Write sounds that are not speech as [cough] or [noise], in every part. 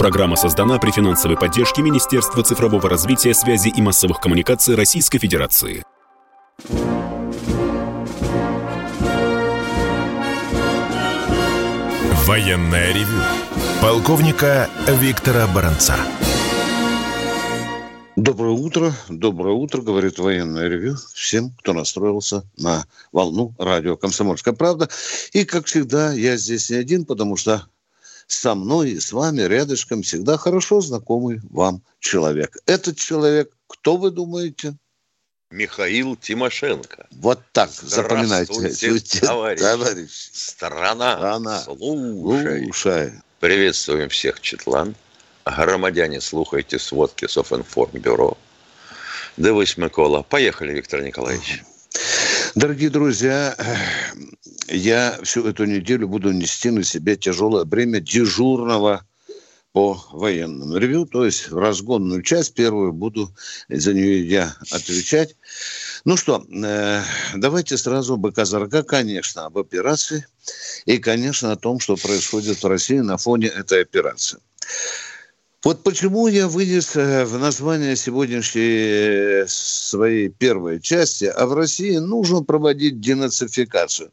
Программа создана при финансовой поддержке Министерства цифрового развития, связи и массовых коммуникаций Российской Федерации. Военная ревю. Полковника Виктора Баранца. Доброе утро, доброе утро, говорит военное ревю всем, кто настроился на волну радио «Комсомольская правда». И, как всегда, я здесь не один, потому что со мной и с вами рядышком всегда хорошо знакомый вам человек. Этот человек, кто вы думаете? Михаил Тимошенко. Вот так, запоминайте. Товарищ. товарищ. Страна. Страна. Слушай. Слушай. Приветствуем всех, Четлан. Громадяне, слухайте сводки Софинформбюро. Дивись, Микола. Поехали, Виктор Николаевич. Дорогие друзья, я всю эту неделю буду нести на себе тяжелое бремя дежурного по военному ревю, то есть в разгонную часть первую буду за нее я отвечать. Ну что, э, давайте сразу БК-40, конечно, об операции и, конечно, о том, что происходит в России на фоне этой операции. Вот почему я вынес э, в название сегодняшней э, своей первой части, а в России нужно проводить денацификацию.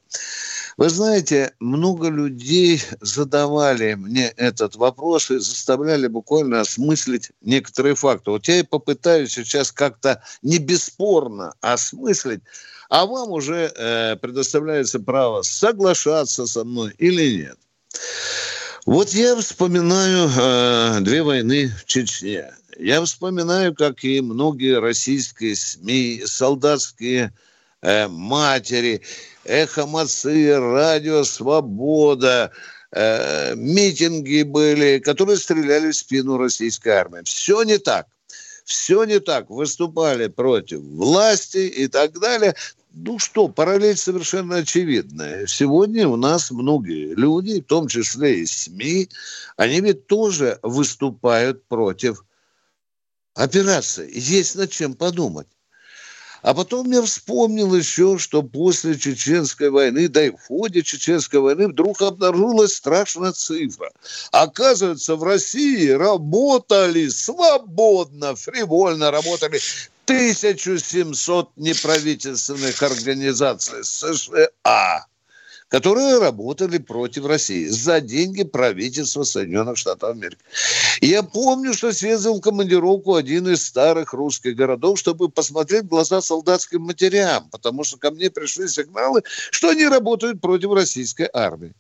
Вы знаете, много людей задавали мне этот вопрос и заставляли буквально осмыслить некоторые факты. Вот я и попытаюсь сейчас как-то не бесспорно осмыслить, а вам уже э, предоставляется право соглашаться со мной или нет. Вот я вспоминаю э, две войны в Чечне. Я вспоминаю, как и многие российские СМИ, солдатские э, матери, эхо Москвы, радио «Свобода», э, митинги были, которые стреляли в спину российской армии. Все не так. Все не так. Выступали против власти и так далее ну что, параллель совершенно очевидная. Сегодня у нас многие люди, в том числе и СМИ, они ведь тоже выступают против операции. Есть над чем подумать. А потом я вспомнил еще, что после Чеченской войны, да и в ходе Чеченской войны вдруг обнаружилась страшная цифра. Оказывается, в России работали свободно, фривольно работали 1700 неправительственных организаций США, которые работали против России за деньги правительства Соединенных Штатов Америки. Я помню, что съездил в командировку один из старых русских городов, чтобы посмотреть в глаза солдатским матерям, потому что ко мне пришли сигналы, что они работают против российской армии.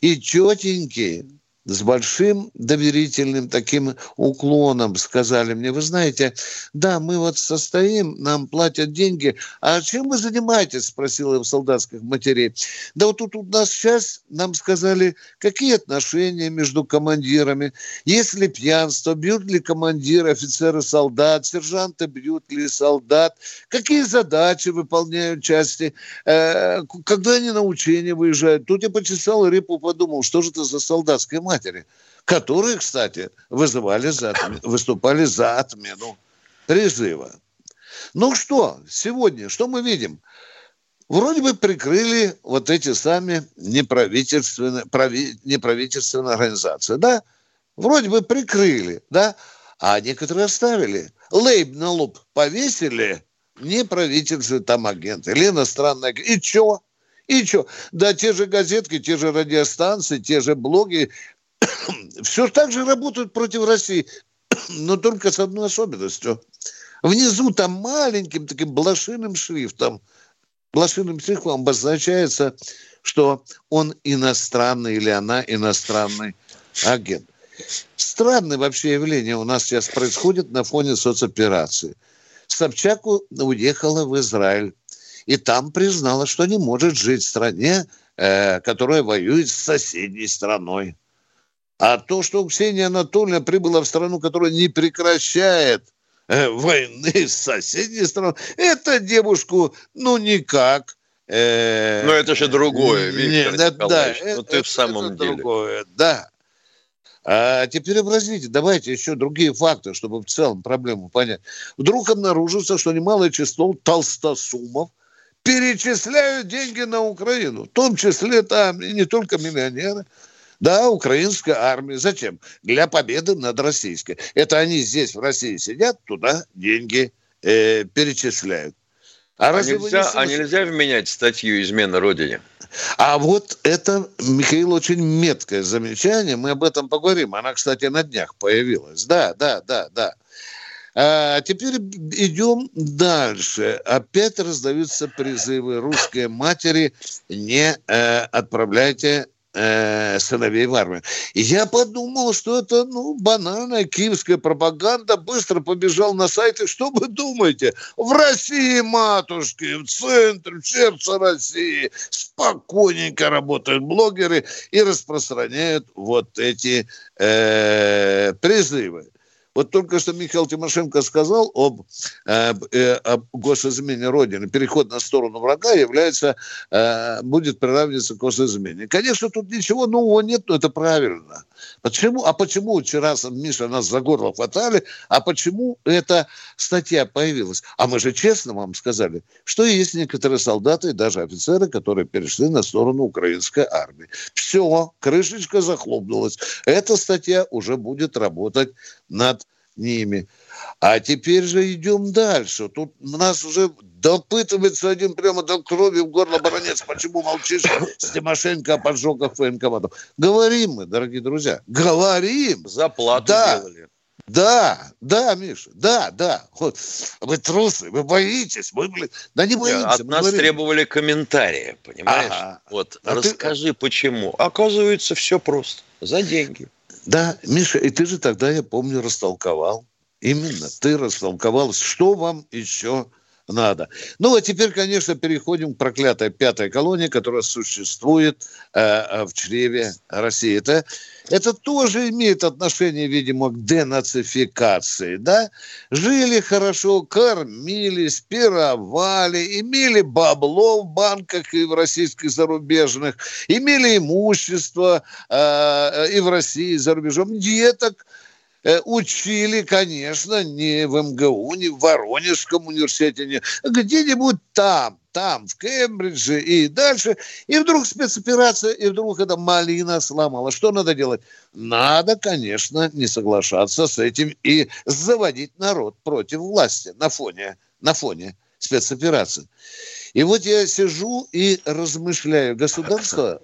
И тетеньки, с большим доверительным таким уклоном сказали мне, вы знаете, да, мы вот состоим, нам платят деньги, а чем вы занимаетесь, спросила я солдатских матерей. Да вот тут у нас сейчас нам сказали, какие отношения между командирами, есть ли пьянство, бьют ли командиры, офицеры, солдат, сержанты бьют ли солдат, какие задачи выполняют части, э, когда они на учения выезжают. Тут я почесал репу, подумал, что же это за солдатская матери, которые, кстати, вызывали за, выступали за отмену призыва. Ну что, сегодня, что мы видим? Вроде бы прикрыли вот эти сами неправительственные, прави, неправительственные организации, да? Вроде бы прикрыли, да? А некоторые оставили. Лейб на лоб повесили, неправительственные там агенты или иностранные агенты. И что? И что? Да те же газетки, те же радиостанции, те же блоги, [coughs] все так же работают против России, [coughs] но только с одной особенностью. Внизу там маленьким таким блошиным шрифтом, блошиным шрифтом обозначается, что он иностранный или она иностранный агент. Странное вообще явление у нас сейчас происходит на фоне соцоперации. Собчак уехала в Израиль и там признала, что не может жить в стране, э, которая воюет с соседней страной. А то, что Ксения Анатольевна прибыла в страну, которая не прекращает э, войны с соседней страной, это девушку, ну, никак. Э, Но это же другое, Виктор нет, Николаевич. Да, ну, ты это, в самом это деле. другое, да. А теперь образите, давайте еще другие факты, чтобы в целом проблему понять. Вдруг обнаружится, что немалое число толстосумов перечисляют деньги на Украину. В том числе там и не только миллионеры, Да, украинская армия. Зачем? Для победы над российской. Это они здесь, в России, сидят, туда деньги э, перечисляют. А, а, нельзя, не а нельзя вменять статью «Измена Родине»? А вот это, Михаил, очень меткое замечание. Мы об этом поговорим. Она, кстати, на днях появилась. Да, да, да, да. А теперь идем дальше. Опять раздаются призывы русской матери не э, отправляйте э, сыновей в армию. И я подумал, что это, ну, банальная киевская пропаганда. Быстро побежал на сайты. Что вы думаете? В России, матушки, в центре, в сердце России спокойненько работают блогеры и распространяют вот эти э, призывы. Вот только что Михаил Тимошенко сказал об, э, э, об госизмене Родины. Переход на сторону врага является, э, будет приравниваться к госизмене. Конечно, тут ничего нового нет, но это правильно. Почему? А почему вчера, Миша, нас за горло хватали, а почему эта статья появилась? А мы же честно вам сказали, что есть некоторые солдаты и даже офицеры, которые перешли на сторону украинской армии. Все, крышечка захлопнулась. Эта статья уже будет работать над ними. А теперь же идем дальше. Тут нас уже допытывается один прямо до крови в горло баронец. Почему молчишь с Тимошенко о поджогах военкоматов? Говорим мы, дорогие друзья. Говорим. Заплату да. делали. Да, да, Миша, да, да. Вот. Вы трусы, вы боитесь, вы, блин, да не боитесь. От нас говорим. требовали комментария, понимаешь? Ага. Вот, а расскажи, ты... почему. Оказывается, все просто. За деньги. Да, Миша, и ты же тогда, я помню, растолковал. Именно, ты растолковал, что вам еще надо. Ну, а теперь, конечно, переходим к проклятой пятой колонии, которая существует э, э, в чреве России. Это, это тоже имеет отношение, видимо, к денацификации, да? Жили хорошо, кормились, пировали, имели бабло в банках и в российских зарубежных, имели имущество э, и в России, и за рубежом, деток – Э, учили, конечно, не в МГУ, не в Воронежском университете, не, где-нибудь там, там, в Кембридже и дальше. И вдруг спецоперация, и вдруг эта малина сломала. Что надо делать? Надо, конечно, не соглашаться с этим и заводить народ против власти на фоне, на фоне спецоперации. И вот я сижу и размышляю. Государство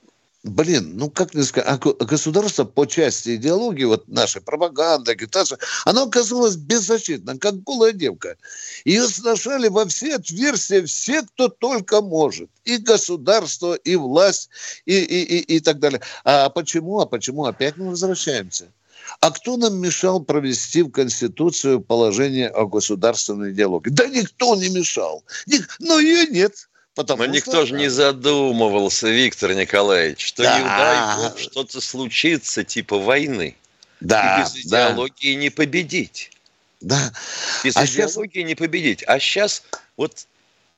блин, ну как не сказать, а государство по части идеологии, вот нашей пропаганды, агитации, оно оказалось беззащитным, как голая девка. Ее сношали во все отверстия все, кто только может. И государство, и власть, и, и, и, и так далее. А почему? А почему опять мы возвращаемся? А кто нам мешал провести в Конституцию положение о государственной идеологии? Да никто не мешал. Ник... Но ее нет. Потому Но что... никто же не задумывался, Виктор Николаевич, что да. не дай что-то случится типа войны. Да, и без идеологии да. не победить. Да. Без а идеологии сейчас... не победить. А сейчас вот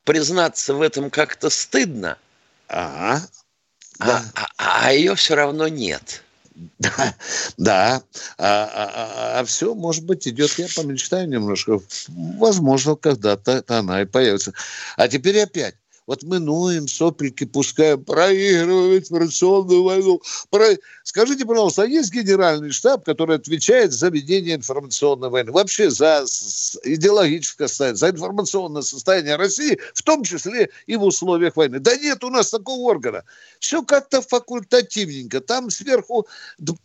признаться в этом как-то стыдно. Ага. А, да. а, а, а ее все равно нет. [laughs] Да, да. А, а, а, а все, может быть, идет, я помечтаю немножко. Возможно, когда-то она и появится. А теперь опять. Вот мы ноем, сопельки пускаем, проигрываем информационную войну. Про... Скажите, пожалуйста, а есть генеральный штаб, который отвечает за ведение информационной войны? Вообще за идеологическое состояние, за информационное состояние России, в том числе и в условиях войны. Да нет у нас такого органа. Все как-то факультативненько. Там сверху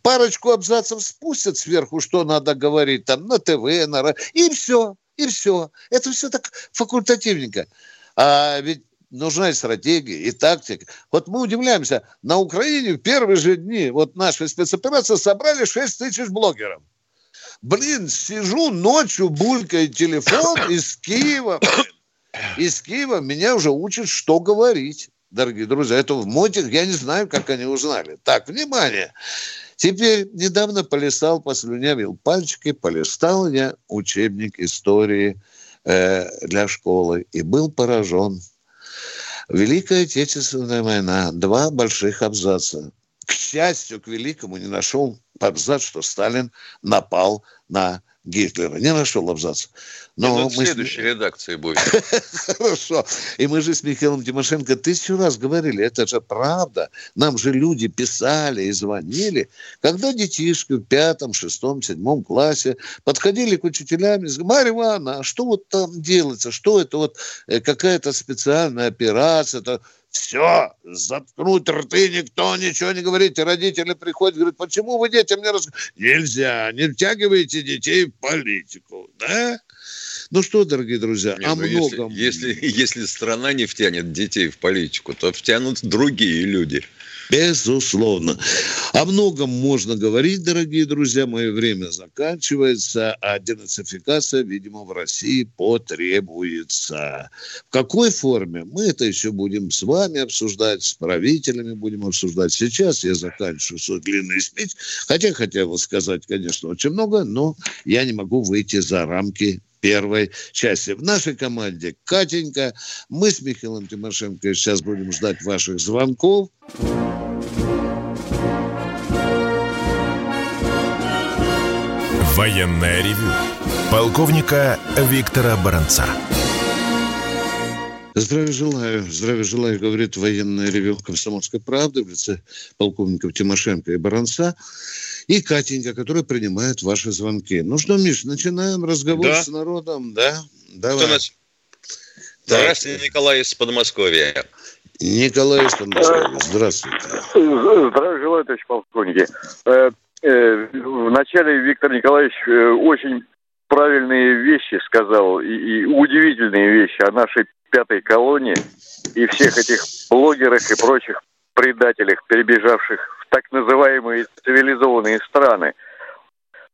парочку абзацев спустят сверху, что надо говорить там на ТВ, на... и все. И все. Это все так факультативненько. А ведь нужна и стратегия, и тактика. Вот мы удивляемся, на Украине в первые же дни вот нашей спецоперации собрали 6 тысяч блогеров. Блин, сижу ночью, булькает телефон из Киева. Из Киева меня уже учат, что говорить. Дорогие друзья, это в мотик, я не знаю, как они узнали. Так, внимание. Теперь недавно полистал, послюнявил пальчики, полистал я учебник истории э, для школы и был поражен – Великая Отечественная война. Два больших абзаца. К счастью, к великому не нашел абзац, что Сталин напал на Гитлера. Не нашел абзац. Но ну, мы... в следующей редакции будет. [laughs] Хорошо. И мы же с Михаилом Тимошенко тысячу раз говорили, это же правда. Нам же люди писали и звонили. Когда детишки в пятом, шестом, седьмом классе подходили к учителям и говорили, Марья Ивановна, а что вот там делается? Что это вот э, какая-то специальная операция? Это все, заткнуть рты, никто ничего не говорит. И родители приходят, говорят, почему вы детям не рассказываете? Нельзя, не втягивайте детей в политику, да? Ну что, дорогие друзья, не, о ну многом... Если, если, [laughs] если страна не втянет детей в политику, то втянут другие люди. Безусловно. О многом можно говорить, дорогие друзья. Мое время заканчивается, а денацификация, видимо, в России потребуется. В какой форме? Мы это еще будем с вами обсуждать, с правителями будем обсуждать. Сейчас я заканчиваю свой длинный спич. Хотя хотел сказать, конечно, очень много, но я не могу выйти за рамки первой части. В нашей команде Катенька. Мы с Михаилом Тимошенко сейчас будем ждать ваших звонков. Военная ревю. Полковника Виктора Баранца. Здравия желаю. Здравия желаю, говорит военная ревю комсомольской правды в лице полковников Тимошенко и Баранца и Катенька, которая принимает ваши звонки. Ну что, Миш, начинаем разговор да. с народом, да? Давай. Нас... Здравствуйте, Николай из Подмосковья. Николай из Подмосковья, здравствуйте. Здравия желаю, товарищ полковники. Э, э, вначале Виктор Николаевич э, очень правильные вещи сказал и, и удивительные вещи о нашей пятой колонии и всех этих блогерах и прочих предателях, перебежавших так называемые цивилизованные страны.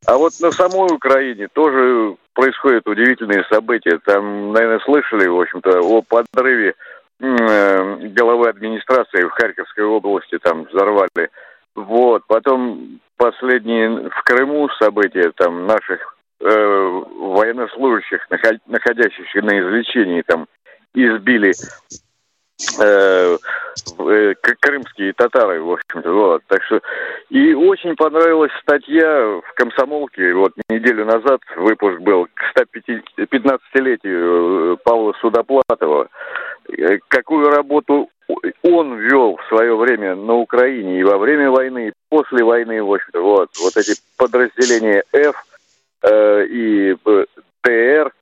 А вот на самой Украине тоже происходят удивительные события. Там, наверное, слышали, в общем-то, о подрыве э, головы администрации в Харьковской области, там взорвали. Вот. Потом последние в Крыму события, там наших э, военнослужащих, находящихся на излечении, там избили Э, э, крымские татары, в общем-то, вот. Так что и очень понравилась статья в «Комсомолке», вот неделю назад выпуск был к 115-летию э, Павла Судоплатова. Какую работу он вел в свое время на Украине и во время войны, и после войны, в общем-то, вот, вот эти подразделения F э, и ТР,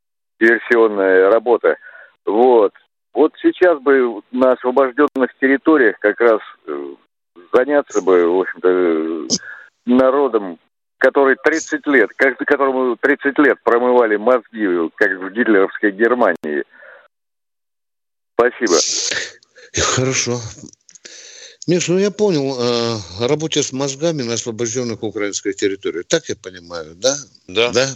диверсионная работа, вот, вот сейчас бы на освобожденных территориях как раз э, заняться бы, в общем-то, народом, который 30 лет, которому 30 лет промывали мозги, как в гитлеровской Германии. Спасибо. Хорошо. Миш, ну я понял, э, работе с мозгами на освобожденных украинской территории. Так я понимаю, да? Да. Да.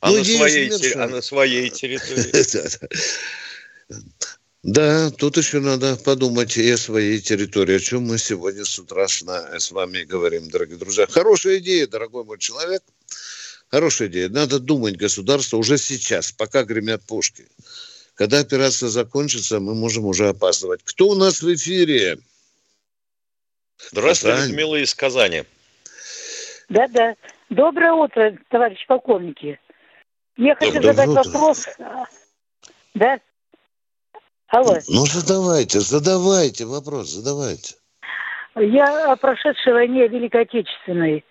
А, ну, на, своей, а на своей территории. [laughs] Да, тут еще надо подумать и о своей территории, о чем мы сегодня с утра с вами говорим, дорогие друзья. Хорошая идея, дорогой мой человек. Хорошая идея. Надо думать государство уже сейчас, пока гремят пушки. Когда операция закончится, мы можем уже опаздывать. Кто у нас в эфире? Здравствуйте, Казань. Людмила из Казани. Да-да. Доброе утро, товарищ полковники. Я хочу Доброе задать утро. вопрос. Да, Алло. Ну, задавайте, задавайте вопрос, задавайте. Я о прошедшей войне Великой Отечественной.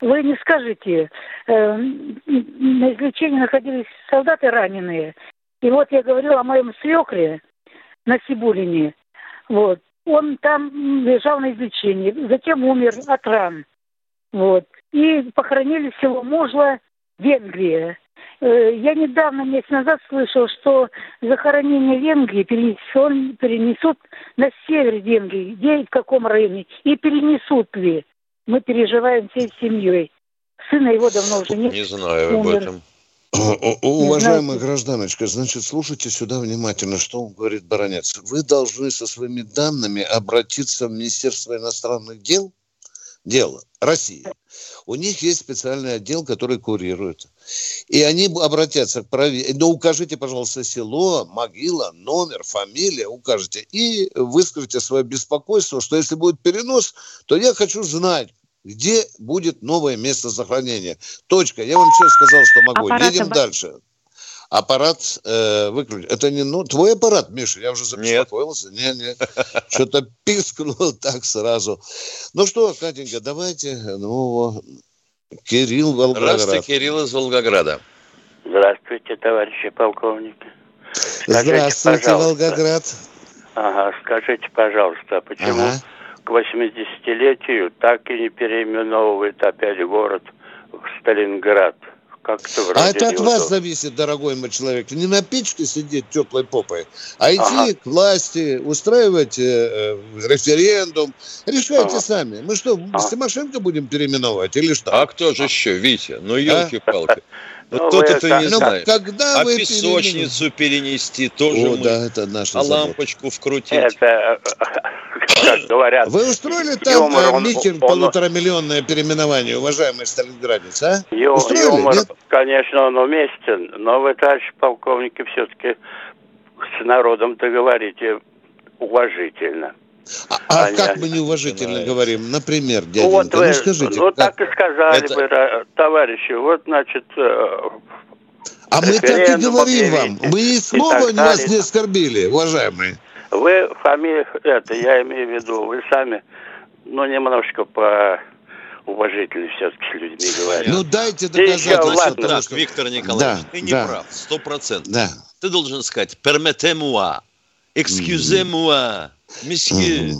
Вы не скажете, э, на излечении находились солдаты раненые. И вот я говорила о моем свекре на Сибулине. Вот. Он там лежал на излечении, затем умер от ран. Вот. И похоронили село Мужла, Венгрия. Э, я недавно, месяц назад, слышал, что захоронение Венгрии перенесут, перенесут на север Венгрии. Где и в каком районе? И перенесут ли? Мы переживаем всей семьей. Сына его давно уже нет. Не знаю об этом. Уважаемая гражданочка, значит, слушайте сюда внимательно, что он говорит баронец. Вы должны со своими данными обратиться в Министерство иностранных дел, дела России. У них есть специальный отдел, который курирует. И они обратятся к правительству. Ну, укажите, пожалуйста, село, могила, номер, фамилия, укажите. И выскажите свое беспокойство, что если будет перенос, то я хочу знать, где будет новое место захоронения. Точка. Я вам все сказал, что могу. Аппарат Едем дальше. Аппарат э, выключить. Это не ну, твой аппарат, Миша, я уже забеспокоился. Нет, нет. [laughs] Что-то пискнул [laughs] так сразу. Ну что, Катенька, давайте ну, Кирилл Волгоград. Здравствуйте, Кирилл из Волгограда. Здравствуйте, товарищи полковники. Скажите, Здравствуйте, пожалуйста, Волгоград. Ага, скажите, пожалуйста, почему ага. к 80-летию так и не переименовывает опять город в Сталинград? Как-то вроде а это от вас удобно. зависит, дорогой мой человек. Не на печке сидеть теплой попой, а идти ага. к власти, устраивать э, э референдум. Решайте ага. сами. Мы что, ага. Тимошенко будем переименовывать или что? А кто же еще, Витя? Ну, елки-палки. А? Вот ну, тот это не ну, знает. Когда а вы песочницу перенести тоже О, мы. да, это наша А лампочку вкрутить. Это, [laughs] как говорят. Вы устроили там юмор, он, митинг он, полуторамиллионное переименование, уважаемый сталинградец, а? Ю, устроили, юмор, нет? конечно, он уместен, но вы, товарищ полковники, все-таки с народом договорите уважительно. А, а как мы неуважительно говорим? Например, дяденька, вот вы, ну скажите. Ну как? так и сказали Это... бы, товарищи. Вот, значит... Э, а мы так и говорим вам. Мы и слова вас не оскорбили, уважаемые. Вы фамилия, это, я имею в виду, вы сами, ну, немножко по уважительно все-таки с людьми говорят. Ну, дайте доказательства. Ладно. Виктор Николаевич, да, ты не да. прав, сто процентов. Да. Ты должен сказать «permettez-moi», «excusez-moi», Месье,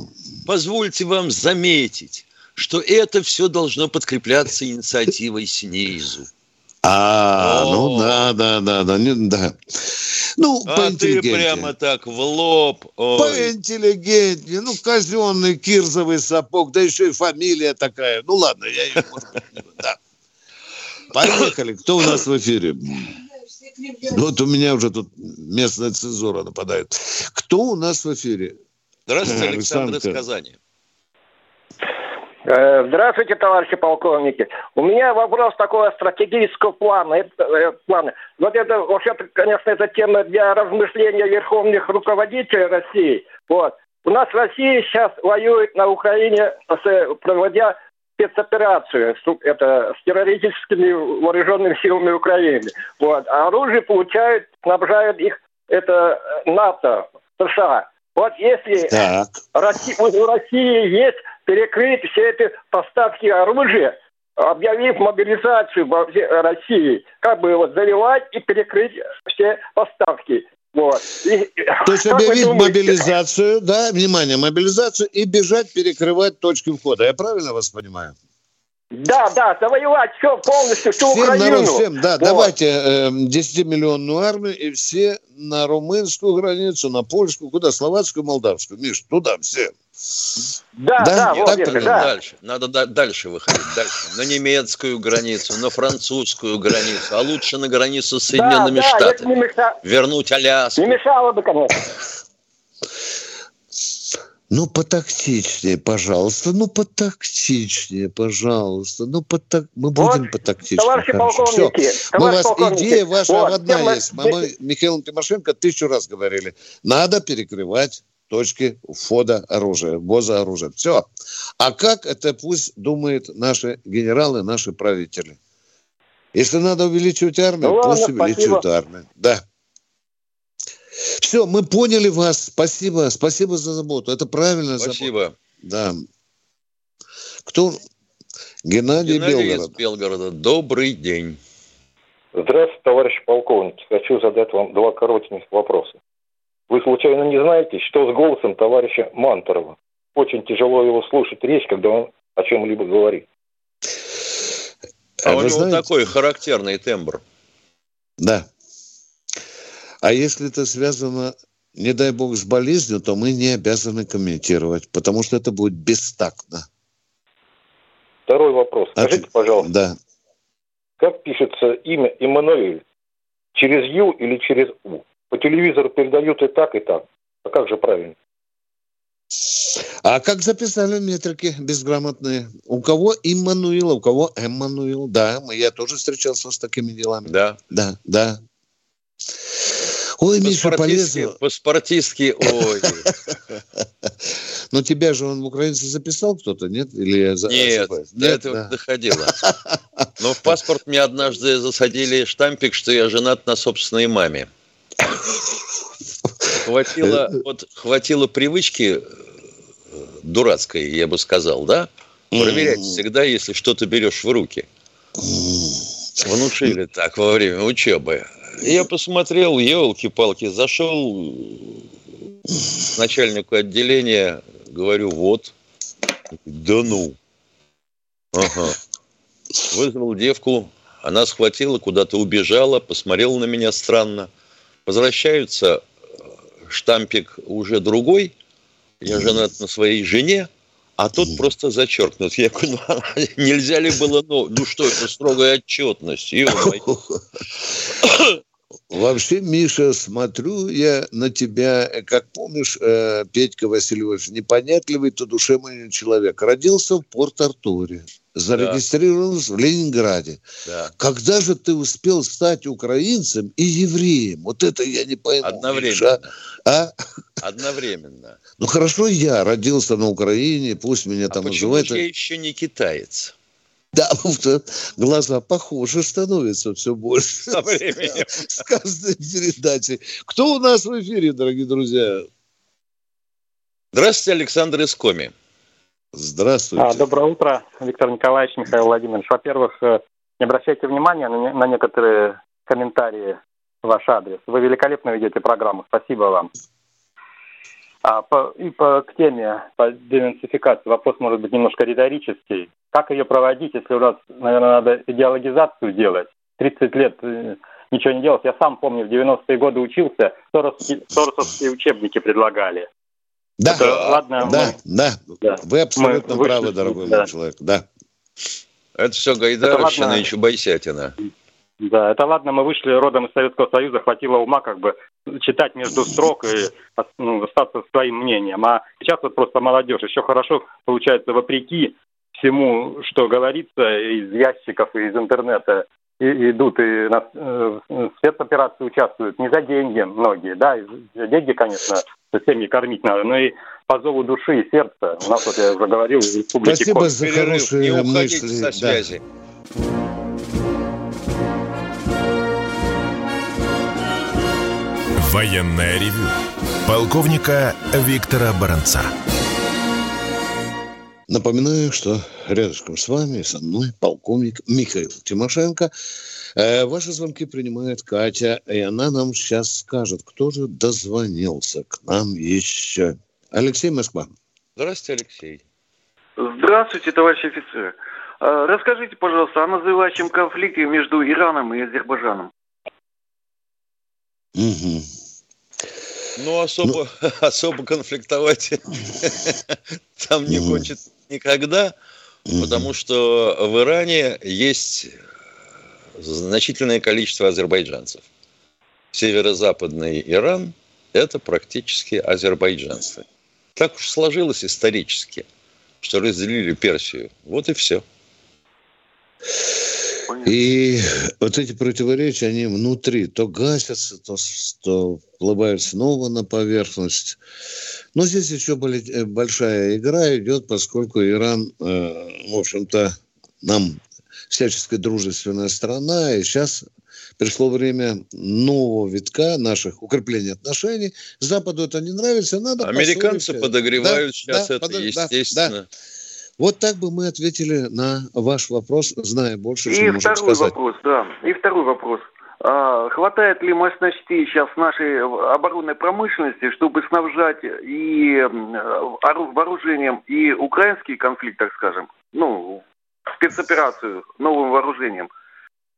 позвольте вам заметить, что это все должно подкрепляться инициативой снизу. А, О. ну да, да, да, да, не, да. Ну, а ты прямо так в лоб. Ой. Поинтеллигентнее. Ну, казенный кирзовый сапог, да еще и фамилия такая. Ну, ладно, я ее, может быть, да. Поехали. Кто у нас в эфире? Вот у меня уже тут местная цензура нападает. Кто у нас в эфире? Здравствуйте, Александр из Казани. Э, здравствуйте, товарищи полковники. У меня вопрос такого стратегического плана. Это, э, плана. Вот это, вообще конечно, это тема для размышления верховных руководителей России. Вот. У нас Россия сейчас воюет на Украине, проводя спецоперацию это, с террористическими вооруженными силами Украины. Вот. А оружие получают, снабжают их это НАТО, США. Вот если так. Россия, у России есть перекрыть все эти поставки оружия, объявив мобилизацию во России, как бы вот заливать и перекрыть все поставки. Вот. И, То есть [laughs] объявить мобилизацию, да, внимание, мобилизацию и бежать перекрывать точки входа. Я правильно вас понимаю? Да, да, завоевать все полностью, всю всем Украину. Народ, всем, да, вот. давайте э, 10-миллионную армию и все на румынскую границу, на польскую, куда, словацкую, молдавскую. Миш, туда все. Да, да, да, вот это, да. Дальше, надо да, дальше выходить, дальше. На немецкую границу, на французскую границу, а лучше на границу с Соединенными да, Штатами. Да, меша... Вернуть Аляску. Не мешало бы, конечно. Ну, потактичнее, пожалуйста. Ну, потактичнее, пожалуйста. Ну, потак... мы будем вот, потактичнее. Товарищи хорошо. полковники, Все. Мы вас, идея ваша вот, одна тема... есть. Мы, мы Михаилом Тимошенко тысячу раз говорили. Надо перекрывать точки входа оружия, ввоза оружия. Все. А как это пусть думают наши генералы, наши правители. Если надо увеличивать армию, ну, пусть ладно, увеличивают спасибо. армию. Да. Все, мы поняли вас. Спасибо. Спасибо за заботу. Это правильно. Спасибо. Забота. Да. Кто? Геннадий, Геннадий Белгород. из Белгорода. Добрый день. Здравствуйте, товарищ полковник. Хочу задать вам два коротеньких вопроса. Вы случайно не знаете, что с голосом товарища Мантурова? Очень тяжело его слушать речь, когда он о чем-либо говорит. А, а у него знаете? такой характерный тембр. Да. А если это связано, не дай бог, с болезнью, то мы не обязаны комментировать, потому что это будет бестактно. Второй вопрос. Скажите, От... пожалуйста, да. как пишется имя Эммануэль? Через Ю или через У? По телевизору передают и так, и так. А как же правильно? А как записали метрики безграмотные? У кого Иммануил, у кого Эммануил? Да, я тоже встречался с такими делами. Да. Да, да. Ой, Миша, полезно. По-спартистски, ой. [laughs] Но тебя же он в украинце записал кто-то, нет? Или. Нет, до этого доходило. [laughs] Но в паспорт мне однажды засадили штампик, что я женат на собственной маме. Хватило, вот, хватило привычки э, дурацкой, я бы сказал, да? Проверять всегда, если что-то берешь в руки. Внушили так во время учебы. Я посмотрел, елки-палки, зашел к начальнику отделения, говорю, вот. Да ну. Ага. Вызвал девку, она схватила, куда-то убежала, посмотрела на меня странно. Возвращаются, штампик уже другой, я женат на своей жене, а тут просто зачеркнут. Я говорю, ну, [laughs] нельзя ли было, ну, ну что это, строгая отчетность? [coughs] Вообще, Миша, смотрю я на тебя, как помнишь, э, Петька Васильевич, непонятливый то душевный человек. Родился в Порт-Артуре, зарегистрирован да. в Ленинграде. Да. Когда же ты успел стать украинцем и евреем? Вот это я не пойму. Одновременно. Миша. А? Одновременно. Ну хорошо, я родился на Украине, пусть меня а там называют. я еще не китаец? Да, [laughs] глаза похожи становятся все больше. Со временем. [laughs] С каждой передачей. Кто у нас в эфире, дорогие друзья? Здравствуйте, Александр Искоми. Здравствуйте. А, доброе утро, Виктор Николаевич, Михаил Владимирович. Во-первых, э, не обращайте внимания на, на некоторые комментарии в ваш адрес. Вы великолепно ведете программу. Спасибо вам. А по, и по, к теме по денацификации вопрос может быть немножко риторический. Как ее проводить, если у нас, наверное, надо идеологизацию делать? 30 лет э, ничего не делать. Я сам помню, в 90-е годы учился, соросовские, соросовские учебники предлагали. Да, Это, ладно, да, мы, да, да. Вы абсолютно мы правы, вышли, дорогой да. человек, да. Это все Гайдаровщина и Чубайсятина. Да, это ладно, мы вышли родом из Советского Союза, хватило ума как бы читать между строк и ну, остаться своим мнением. А сейчас вот просто молодежь еще хорошо получается вопреки всему, что говорится из ящиков и из интернета, и, идут и на э, спецоперации участвуют не за деньги многие, да, за деньги, конечно, семьи кормить надо, но и по зову души и сердца. У нас, вот я уже говорил, в республике Спасибо Кон. за хорошие не мысли. со связи. Да. Военная ревю. Полковника Виктора Баранца. Напоминаю, что рядышком с вами, со мной, полковник Михаил Тимошенко. Э, ваши звонки принимает Катя, и она нам сейчас скажет, кто же дозвонился к нам еще. Алексей Москва. Здравствуйте, Алексей. Здравствуйте, товарищи офицеры. Э, расскажите, пожалуйста, о называющем конфликте между Ираном и Азербайджаном. Угу. Ну, особо, ну... [laughs] особо конфликтовать [laughs] там не хочет никогда, потому что в Иране есть значительное количество азербайджанцев. Северо-западный Иран – это практически азербайджанцы. Так уж сложилось исторически, что разделили Персию. Вот и все. И вот эти противоречия, они внутри то гасятся, то, то плывают снова на поверхность. Но здесь еще э, большая игра идет, поскольку Иран, э, в общем-то, нам всячески дружественная страна, и сейчас пришло время нового витка наших укрепления отношений. Западу это не нравится, надо Американцы подогревают да, сейчас да, это, под... естественно. Да, да. Вот так бы мы ответили на ваш вопрос, зная больше, чем И можем второй сказать. вопрос, да. И второй вопрос. А, хватает ли мощностей сейчас нашей оборонной промышленности, чтобы снабжать и вооружением и украинский конфликт, так скажем, ну, спецоперацию новым вооружением,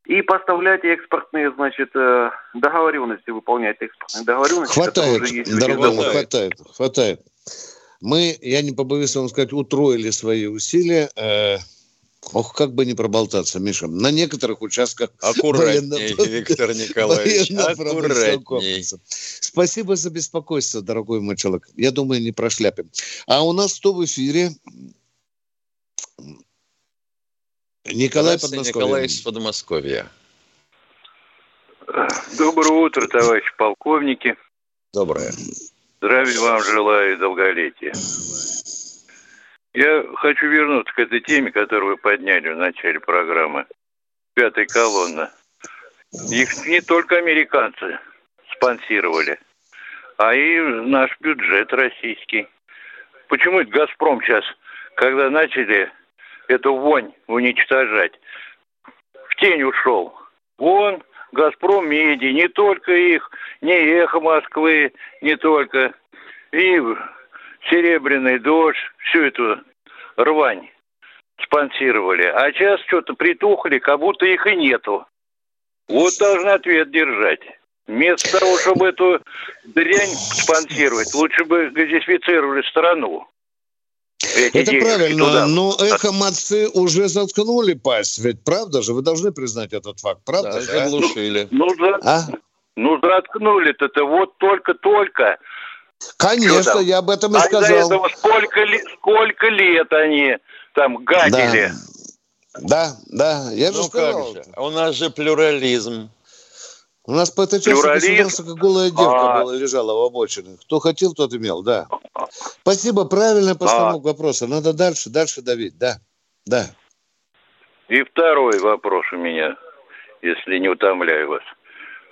и поставлять экспортные, значит, э, договоренности, выполнять экспортные договоренности. Хватает, дорогой, хватает, хватает. Мы, я не побоюсь вам сказать, утроили свои усилия. Э, ох, как бы не проболтаться, Миша. На некоторых участках... Аккуратней, [laughs] Виктор Николаевич, аккуратней. Спасибо за беспокойство, дорогой мой человек. Я думаю, не прошляпим. А у нас кто в эфире? Николай Подмосковье. Николай из Подмосковья. Доброе утро, товарищ полковники. Доброе. Здравия вам желаю и долголетия. Я хочу вернуться к этой теме, которую вы подняли в начале программы. Пятая колонна. Их не только американцы спонсировали, а и наш бюджет российский. Почему это «Газпром» сейчас, когда начали эту вонь уничтожать, в тень ушел? Вон, «Газпром» меди, не только их, не «Эхо Москвы», не только, и «Серебряный дождь», всю эту рвань спонсировали. А сейчас что-то притухли, как будто их и нету. Вот должны ответ держать. Вместо того, чтобы эту дрянь спонсировать, лучше бы газифицировали страну. Это правильно, туда. но эхо Мацы уже заткнули пасть, ведь правда же? Вы должны признать этот факт, правда да, же? А? Заглушили. Ну, ну, за... а? ну заткнули-то, это вот только-только. Конечно, я об этом и а сказал. Этого сколько, ли, сколько лет они там гадили. Да, да, да я же ну, сказал. Же? У нас же плюрализм. У нас по этой части как голая девка а... была, лежала в обочине. Кто хотел, тот имел, да. Спасибо, правильная постановка а... вопроса. Надо дальше, дальше давить, да, да. И второй вопрос у меня, если не утомляю вас.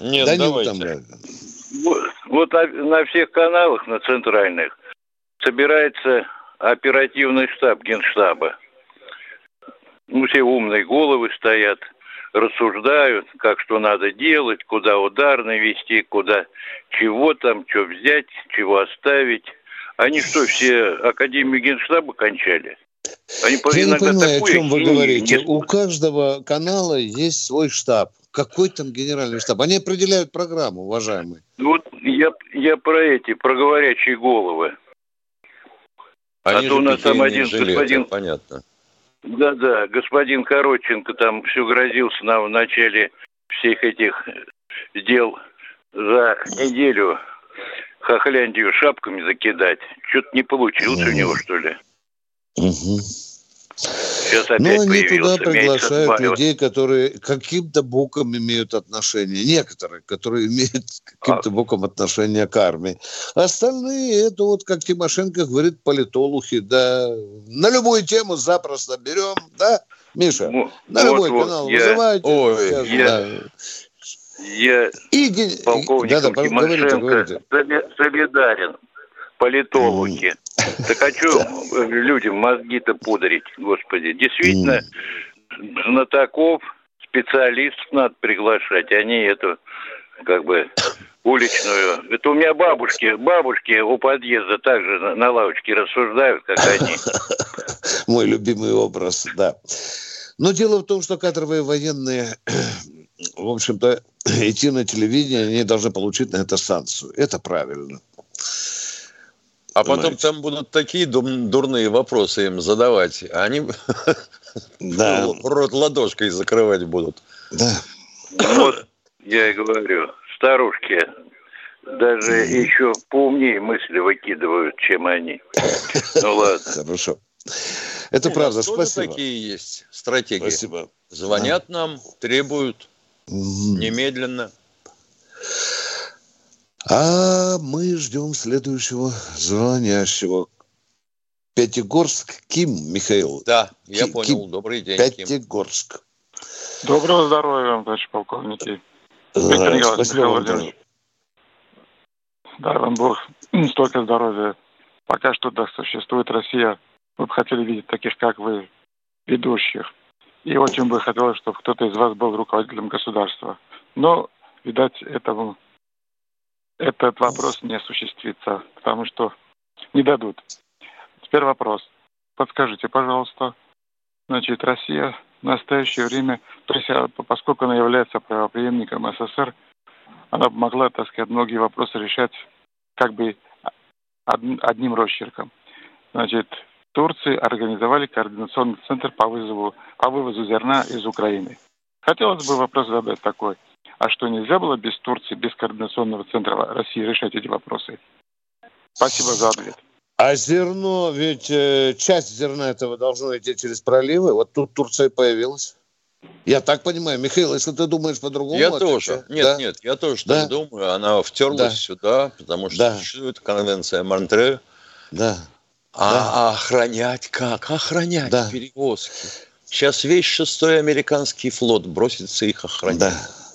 Нет, да давайте. не утомляю. Вот, вот на всех каналах, на центральных, собирается оперативный штаб Генштаба. Ну, все умные головы стоят – рассуждают, как что надо делать, куда удар навести, куда чего там, что взять, чего оставить. Они что, все Академию Генштаба кончали? Они Я не понимаю, о чем вы говорите. Не... У каждого канала есть свой штаб. Какой там генеральный штаб? Они определяют программу, уважаемые. Вот я, я про эти, про говорящие головы. Они а то у нас там один господин... Понятно. Да-да, господин Коротченко там все грозился нам в начале всех этих дел за неделю Хохляндию шапками закидать. Что-то не получилось у него, что ли. Угу. Сейчас опять Но они туда приглашают людей, которые каким-то боком имеют отношение. Некоторые, которые имеют [laughs] каким-то боком отношение к армии. Остальные, это вот, как Тимошенко говорит, политолухи, да, на любую тему запросто берем, да, Миша? Ну, на вот, любой вот, канал я... вызывайте. Ой, сейчас, я... Да. Я и... полковником да, да, Тимошенко говорите, говорите. солидарен политологи. Так хочу людям мозги-то пудрить, господи. Действительно, знатоков, специалистов надо приглашать, а не эту, как бы, уличную. Это у меня бабушки, бабушки у подъезда также на лавочке рассуждают, как они. [laughs] Мой любимый образ, да. Но дело в том, что кадровые военные, [clears throat] в общем-то, [clears throat] идти на телевидение, они должны получить на это санкцию. Это правильно. А потом там будут такие дурные вопросы им задавать. А они да. [laughs] рот ладошкой закрывать будут. Да. Вот я и говорю, старушки даже еще поумнее мысли выкидывают, чем они. Ну ладно. Хорошо. Это правда, спасибо. такие есть стратегии. Спасибо. Звонят нам, требуют немедленно. А мы ждем следующего звонящего. Пятигорск, Ким, Михаил. Да, я Ким, понял. Ким. Добрый день, Пятигорск. Ким. Доброго здоровья вам, товарищ полковники. Виктор Спасибо вам Дай вам Бог [clears throat] столько здоровья. Пока что да, существует Россия. Мы бы хотели видеть таких, как вы, ведущих. И очень бы хотелось, чтобы кто-то из вас был руководителем государства. Но, видать, этому этот вопрос не осуществится, потому что не дадут. Теперь вопрос. Подскажите, пожалуйста, значит, Россия в настоящее время, то есть а, поскольку она является правоприемником СССР, она могла, так сказать, многие вопросы решать как бы одним росчерком. Значит, в Турции организовали координационный центр по вызову, по вывозу зерна из Украины. Хотелось бы вопрос задать такой. А что, нельзя было без Турции, без Координационного центра России решать эти вопросы? Спасибо за ответ. А зерно, ведь э, часть зерна этого должно идти через проливы. Вот тут Турция появилась. Я так понимаю, Михаил, если ты думаешь по-другому... Я отвечаю. тоже. Нет, да? нет, я тоже да? так думаю. Она втерлась да. сюда, потому что да. существует конвенция Монтре. Да. А, да. охранять как? Охранять да. перевозки. Сейчас весь шестой американский флот бросится их охранять. Да.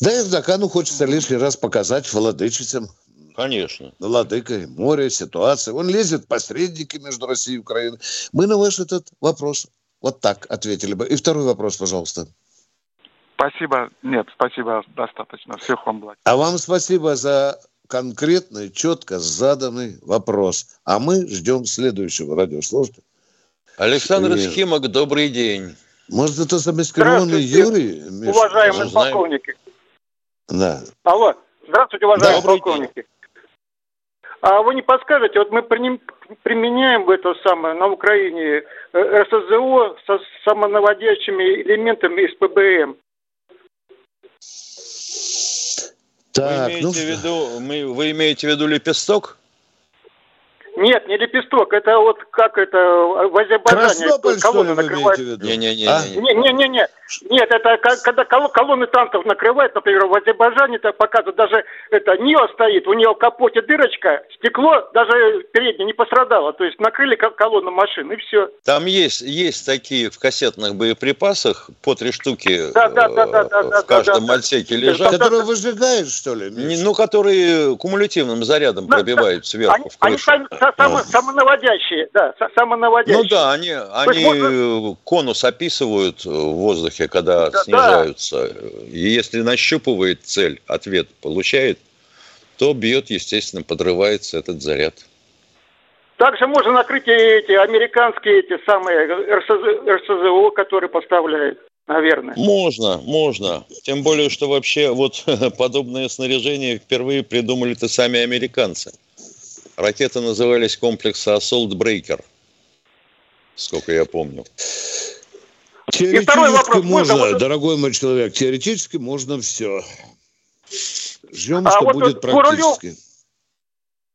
Да, и Эрдогану хочется лишний раз показать владычицам. Конечно. Владыкой море, ситуация. Он лезет посредники между Россией и Украиной. Мы на ваш этот вопрос вот так ответили бы. И второй вопрос, пожалуйста. Спасибо. Нет, спасибо, достаточно. Всех вам благ. А вам спасибо за конкретный, четко заданный вопрос. А мы ждем следующего радиослушателя. Александр и... Схимок, добрый день. Может, это замаскированный Юрий? Миша? Уважаемые Мы полковники. Да. Алло. Здравствуйте, уважаемые Добрый полковники. День. А вы не подскажете, вот мы применяем это самое на Украине э, РСЗО со самонаводящими элементами из ПБМ. Так, вы, имеете ну... в виду, мы, вы имеете в виду лепесток? Нет, не лепесток, это вот как это в Азербайджане Краснополь, что ли, вы имеете в виду? Не-не-не. А? Не-не-не. Нет, это когда колонны танков накрывают, например, в Азербайджане это показывают, даже это НИО стоит, у нее в капоте дырочка, стекло даже переднее не пострадало, то есть накрыли колонну машин и все. Там есть, есть такие в кассетных боеприпасах по три штуки да, да, да, да, да, в каждом да, отсеке да. лежат. Которые выжигают, что ли? Миша? Ну, которые кумулятивным зарядом пробивают сверху они, в крышу. Они само, самонаводящие, да, самонаводящие. Ну да, они, они можно... конус описывают в воздухе, когда да, снижаются. Да. И если нащупывает цель, ответ получает, то бьет, естественно, подрывается этот заряд. Также можно накрыть эти американские эти самые РСЗ, РСЗО, которые поставляют, наверное. Можно, можно. Тем более, что вообще вот [laughs] подобное снаряжение впервые придумали-то сами американцы. Ракеты назывались комплекса Assault Breaker, сколько я помню. Теоретически можно, можно, дорогой мой человек, теоретически можно все. Ждем, а что вот будет практически. Гурулев,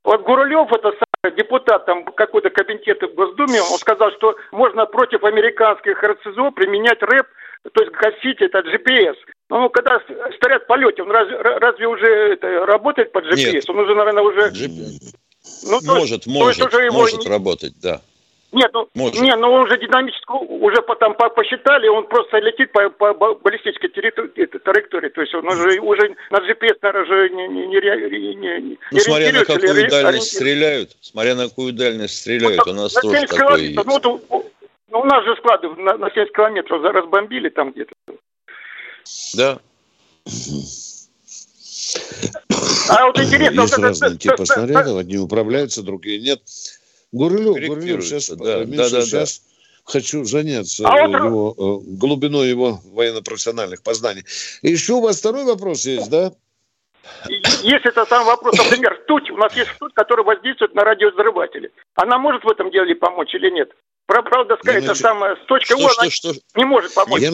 вот Гурулев, это самый депутат там какой-то кабинет в Госдуме, он сказал, что можно против американских РЦЗО применять рэп, то есть гасить это GPS. Ну, когда стоят в полете, он разве, разве уже это, работает под GPS? Нет. Он уже, наверное, уже... GPS. Ну, может, то, может, то уже может его... работать, да. Нет, ну, Может. не, ну он уже динамически, уже потом посчитали, он просто летит по, по баллистической траектории, то есть он уже, уже на GPS, наверное, же не, не, не, не, не Ну, смотря на какую или, дальность стреляют, смотря на какую дальность стреляют, ну, у нас тоже такое есть. Ну, то, ну, у нас же склады на, на 70 километров разбомбили там где-то. Да. А вот интересно... Есть вот разные это, типы снарядов, одни управляются, другие нет. Гурилев, Гурилев сейчас, да, Миша, да, да, сейчас да. хочу заняться а его, вот... Э, глубиной его военно-профессиональных познаний. И еще у вас второй вопрос есть, да? Если это сам вопрос, например, ртуть, у нас есть ртуть, которая воздействует на радиовзрыватели. Она может в этом деле помочь или нет? Правда сказать, это самое, с точкой У она что, не может помочь. Я.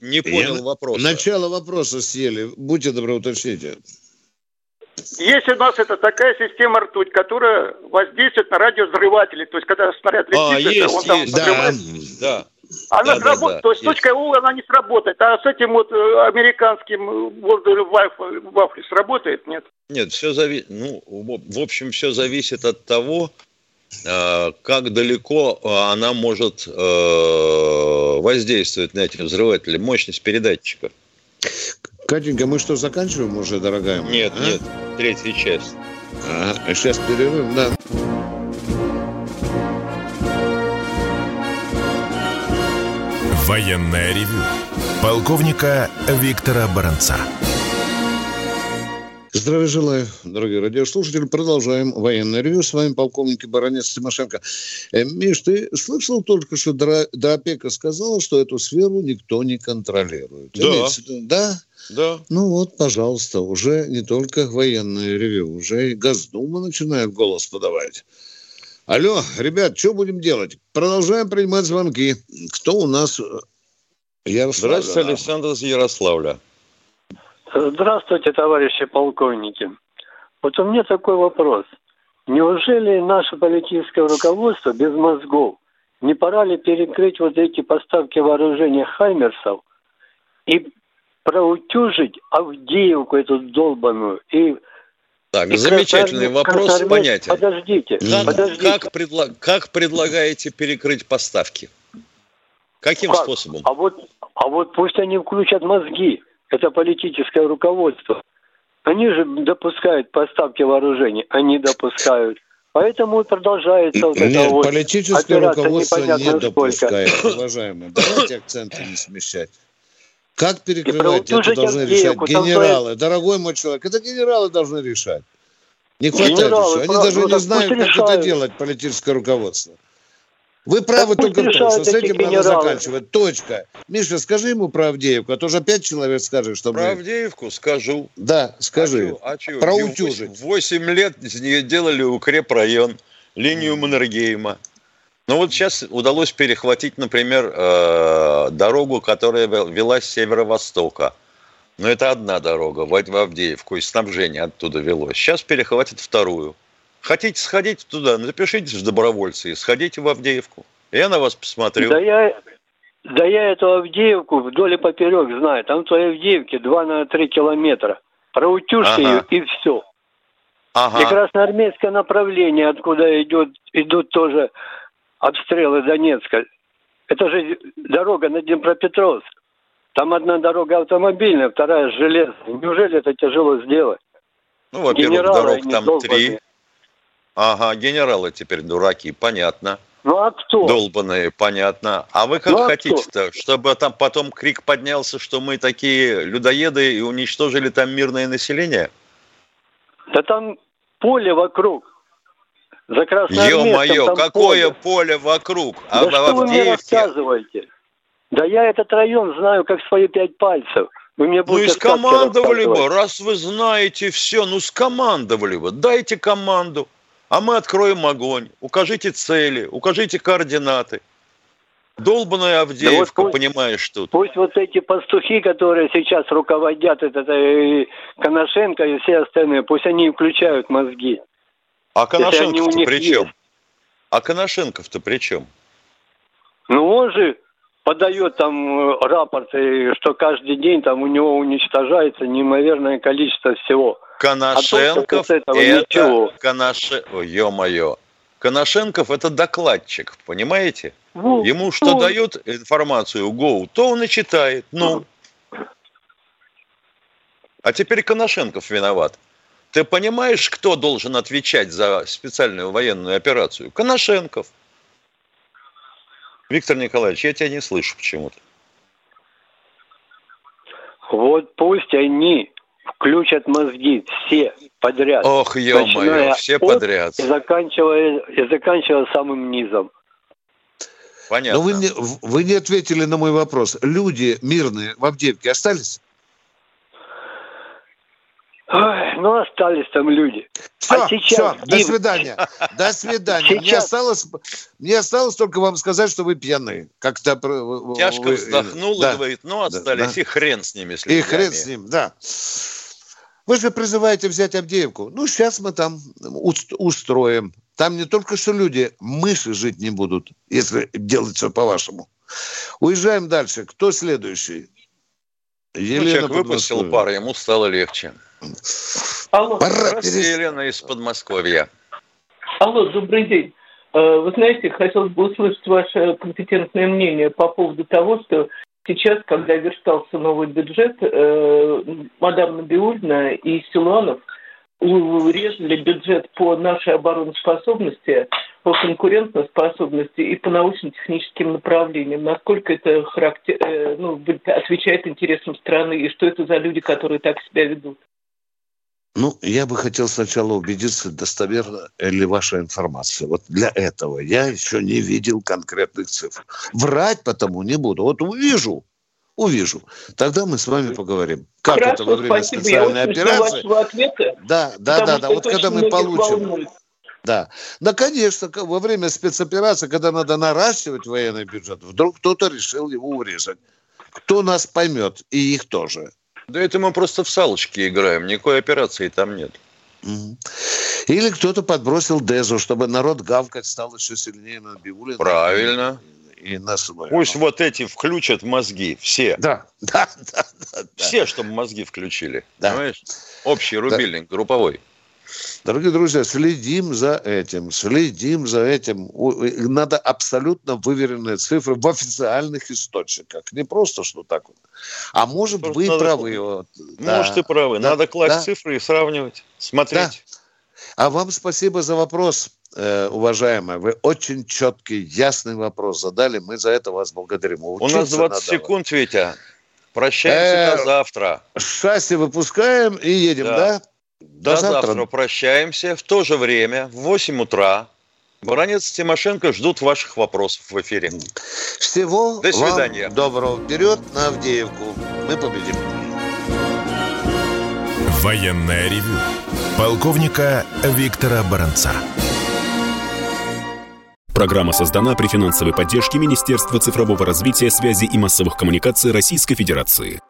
не понял Я вопроса. Начало вопроса съели. Будьте добры, уточните. Если у нас это такая система ртуть, которая воздействует на радиовзрыватели, то есть когда снаряд летит, а, есть, он там есть, да, да. Она да, сработает, да, то есть есть. точка У она не сработает, а с этим вот э, американским воздухом вафли сработает, нет? Нет, все зависит, ну, в общем, все зависит от того, э, как далеко э, она может воздействовать на эти взрыватели, мощность передатчика. Катенька, мы что, заканчиваем уже, дорогая моя? Нет, а? нет, третья часть. А, сейчас перерыв, да. Военная ревю. Полковника Виктора Баранца. Здравия желаю, дорогие радиослушатели. Продолжаем военное ревю. С вами полковник Баранец Тимошенко. Э, Миш, ты слышал только, что Дропека сказала, что эту сферу никто не контролирует? Да. Да? Да. Ну вот, пожалуйста, уже не только военное ревю, уже и Госдума начинает голос подавать. Алло, ребят, что будем делать? Продолжаем принимать звонки. Кто у нас? Ярославля. Здравствуйте, Александр из Ярославля. Здравствуйте, товарищи полковники. Вот у меня такой вопрос. Неужели наше политическое руководство без мозгов не пора ли перекрыть вот эти поставки вооружения «Хаймерсов» и проутюжить Авдеевку эту долбаную и Так, и замечательный вопрос, понятен. Подождите, как, подождите. Как, предло, как предлагаете перекрыть поставки? Каким как? способом? А вот, а вот пусть они включат мозги. Это политическое руководство. Они же допускают поставки вооружений, они допускают. Поэтому и продолжается вот Нет, это вот политическое руководство не допускает, сколько. уважаемые. Давайте акценты не смещать. Как перекрывать, это должны решать генералы. Дорогой мой человек, это генералы должны решать. Не хватает Генералы, еще. Они правда, даже ну не знают, как решают. это делать, политическое руководство. Вы правы пусть только в том, что с эти этим надо генералы. заканчивать. Точка. Миша, скажи ему про Авдеевку, а то же опять человек скажет, что Про мы... Авдеевку скажу. Да, скажи. А чё, про и утюжить. восемь- лет из нее делали укрепрайон, линию Маннергейма. Но вот сейчас удалось перехватить, например, э, дорогу, которая вел- вела с северо-востока. Но это одна дорога, в в Авдеевку, и снабжение оттуда велось. Сейчас перехватит вторую. Хотите сходить туда, запишитесь в добровольцы и сходите в Авдеевку. Я на вас посмотрю. Да я, да я эту Авдеевку вдоль и поперек знаю. Там той Авдеевке 2 на 3 километра. Проутюжьте Ага. ее и все. Ага. И красноармейское направление, откуда идет, идут тоже обстрелы Донецка. Это же дорога на Днепропетровск. Там одна дорога автомобильная, вторая железная. Неужели это тяжело сделать? Ну, во-первых, дорог там три. Ага, генералы теперь дураки, понятно. Ну а кто? Долбаные, понятно. А вы как Ну, а хотите-то, чтобы там потом крик поднялся, что мы такие людоеды и уничтожили там мирное население? Да там поле вокруг. За Ё-моё, какое поле. поле вокруг? А Да в что вы мне рассказываете? Да я этот район знаю как свои пять пальцев. Вы мне Ну и скомандовали бы, раз вы знаете все, ну скомандовали бы, дайте команду, а мы откроем огонь, укажите цели, укажите координаты. Долбаная Авдеевка, пусть- понимаешь, тут. Пусть вот эти пастухи, которые сейчас руководят, это, это и Коношенко и все остальные, пусть они включают мозги. А Коношенков-то при чем? есть. А Коношенков-то при чем? Ну он же подает там э, рапорты, что каждый день там у него уничтожается неимоверное количество всего. Коношенков А этого это ничего. Коноше... Ой, ё-моё. Коношенков это докладчик, понимаете? Ну, Ему что дают информацию ГОУ, то он и читает. Ну. А теперь Коношенков виноват. Ты понимаешь, кто должен отвечать за специальную военную операцию? Коношенков. Виктор Николаевич, я тебя не слышу почему-то. Вот пусть они включат мозги все подряд. Ох, ё-моё, все от подряд. И заканчивая, и заканчивая самым низом. Понятно. Но вы не, вы не ответили на мой вопрос. Люди мирные в Авдеевке остались? Ой, ну, остались там люди. Все, а сейчас все, до свидания. До свидания. Мне осталось, мне осталось только вам сказать, что вы пьяные. Как-то Тяжко вы- вздохнул да. и говорит, ну, остались, да. и хрен с ними, с И хрен с ним, да. Вы же призываете взять Авдеевку. Ну, сейчас мы там уст- устроим. Там не только что люди, мыши жить не будут, если делать все по-вашему. Уезжаем дальше. Кто следующий? Ну, человек выпустил пар, ему стало легче. Алло. Здравствуйте, Елена из Подмосковья. Алло, добрый день. Э, Вы знаете, хотелось бы услышать ваше компетентное мнение по поводу того, что сейчас, когда верстался новый бюджет, э, мадам Набиульна и Силуанов урезали бюджет по нашей обороноспособности, по конкурентоспособности и по научно-техническим направлениям. Насколько это характер, э, ну, отвечает интересам страны и что это за люди, которые так себя ведут? Ну, я бы хотел сначала убедиться, достоверна ли ваша информация. Вот для этого я еще не видел конкретных цифр. Врать потому не буду. Вот увижу, увижу. Тогда мы с вами поговорим. Как Хорошо, это во время спасибо. специальной я операции? ответа. Да, да, да, да. Вот когда мы получим. волнует. Да. Да, конечно, во время спецоперации, когда надо наращивать военный бюджет, вдруг кто-то решил его урезать. Кто нас поймет, и их тоже. Да это мы просто в салочки играем, никакой операции там нет. Или кто-то подбросил Дезу, чтобы народ гавкать стал еще сильнее на Биулина. Правильно. И, и на Смоленова. Пусть вот эти включат мозги, все. Да, да, да. Все, чтобы мозги включили. Да. Понимаешь? Общий рубильник, групповой. Дорогие друзья, следим за этим, следим за этим. Надо абсолютно выверенные цифры в официальных источниках. Не просто что так вот. А может, просто вы надо, правы. Вот, может, да, и правы. Да, надо класть да, цифры и сравнивать, смотреть. Да. А вам спасибо за вопрос, э, уважаемая. Вы очень четкий, ясный вопрос задали. Мы за это вас благодарим. Учиться У нас 20 надо. секунд, Витя. Прощаемся э, до завтра. Шасси выпускаем и едем, да? До, до завтра. завтра прощаемся. В то же время, в 8 утра, Баранец Тимошенко ждут ваших вопросов в эфире. Всего До свидания. Вам доброго. Вперед на Авдеевку. Мы победим. Военная ревю. Полковника Виктора Баранца. Программа создана при финансовой поддержке Министерства цифрового развития, связи и массовых коммуникаций Российской Федерации.